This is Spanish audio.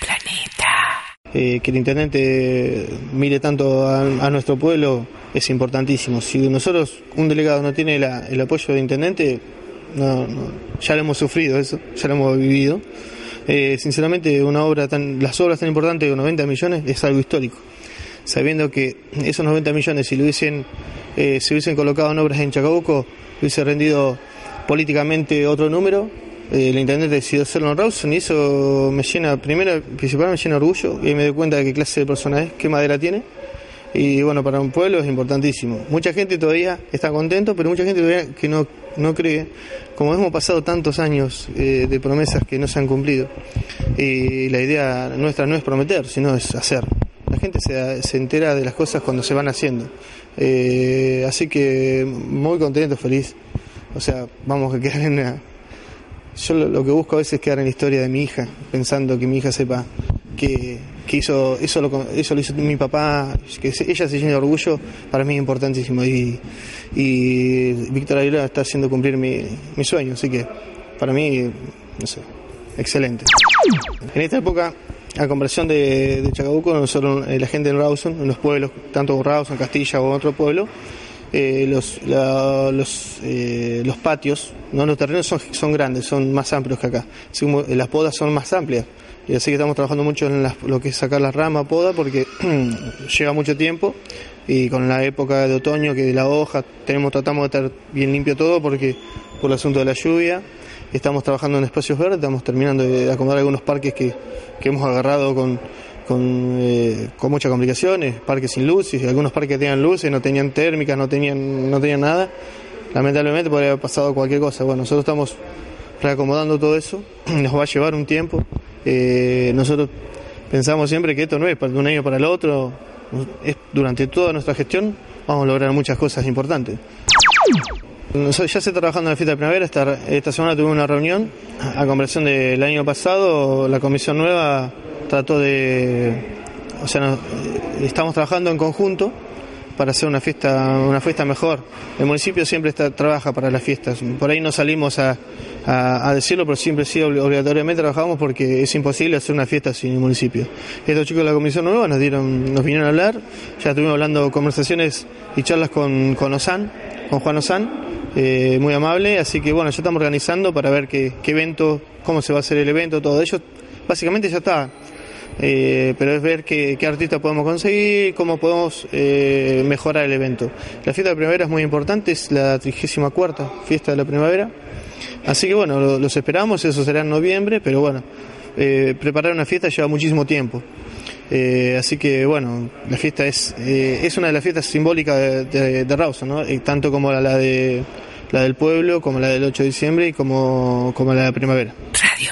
Planeta. Eh, que el intendente mire tanto a, nuestro pueblo es importantísimo. Si nosotros, un delegado, no tiene la, el apoyo del intendente, ya lo hemos sufrido eso, ya lo hemos vivido. Eh, sinceramente, una obra tan, las obras tan importantes de 90 millones es algo histórico. Sabiendo que esos 90 millones, si lo hubiesen, eh, se hubiesen colocado en obras en Chacabuco, hubiese rendido políticamente otro número. Eh, el intendente decidió hacerlo en Rawson y eso me llena, primero, principalmente me llena orgullo y me doy cuenta de qué clase de persona es, qué madera tiene. Y bueno, para un pueblo es importantísimo. Mucha gente todavía está contento, pero mucha gente todavía que no, no cree, como hemos pasado tantos años eh, de promesas que no se han cumplido, y la idea nuestra no es prometer, sino es hacer. La gente se, se entera de las cosas cuando se van haciendo. Eh, así que muy contento, feliz. O sea, vamos a quedar en una... Yo lo, que busco a veces es quedar en la historia de mi hija, pensando que mi hija sepa que, que hizo, eso lo, eso lo hizo mi papá, que ella se llene de orgullo, para mí es importantísimo. Y, y Víctor Aguilera está haciendo cumplir mi, mi sueño, así que para mí, no sé, excelente. En esta época a comparación de, de Chacabuco, nosotros, eh, la gente en Rawson, en los pueblos, tanto Rawson, Castilla o otro pueblo, eh, los, la, los, eh, los patios, ¿no? los terrenos son, son grandes, son más amplios que acá. Así como, las podas son más amplias. Y así que estamos trabajando mucho en las, lo que es sacar la rama poda porque lleva mucho tiempo y con la época de otoño que de la hoja tenemos tratamos de estar bien limpio todo porque por el asunto de la lluvia estamos trabajando en espacios verdes, estamos terminando de acomodar algunos parques que, que hemos agarrado con, con, eh, con muchas complicaciones, parques sin y algunos parques tenían luces, no tenían térmicas, no tenían, no tenían nada. Lamentablemente podría haber pasado cualquier cosa. Bueno, nosotros estamos reacomodando todo eso, nos va a llevar un tiempo. Eh, nosotros pensamos siempre que esto no es de un año para el otro, durante toda nuestra gestión vamos a lograr muchas cosas importantes. Ya se está trabajando en la fiesta de primavera, esta, esta semana tuvimos una reunión, a conversión del año pasado, la comisión nueva trató de, o sea, no, estamos trabajando en conjunto para hacer una fiesta, una fiesta mejor. El municipio siempre está, trabaja para las fiestas. Por ahí no salimos a, a, decirlo, pero siempre sí obligatoriamente trabajamos porque es imposible hacer una fiesta sin el municipio. Estos chicos de la comisión nueva nos dieron, nos vinieron a hablar, ya estuvimos hablando conversaciones y charlas con, con Osan, con Juan Osan, eh, muy amable, así que bueno, ya estamos organizando para ver qué, qué evento, cómo se va a hacer el evento, todo ello. Básicamente ya está, eh, pero es ver qué, artistas podemos conseguir, cómo podemos eh, mejorar el evento. La fiesta de primavera es muy importante, es la 34 fiesta de la primavera, así que bueno, lo, los esperamos, eso será en noviembre, pero bueno, eh, preparar una fiesta lleva muchísimo tiempo. Eh, así que bueno, la fiesta es, eh, es una de las fiestas simbólicas de, de, Rawson, ¿no? Tanto como la, la, de, la del pueblo, como la del 8 de diciembre y como, como la de primavera. Radio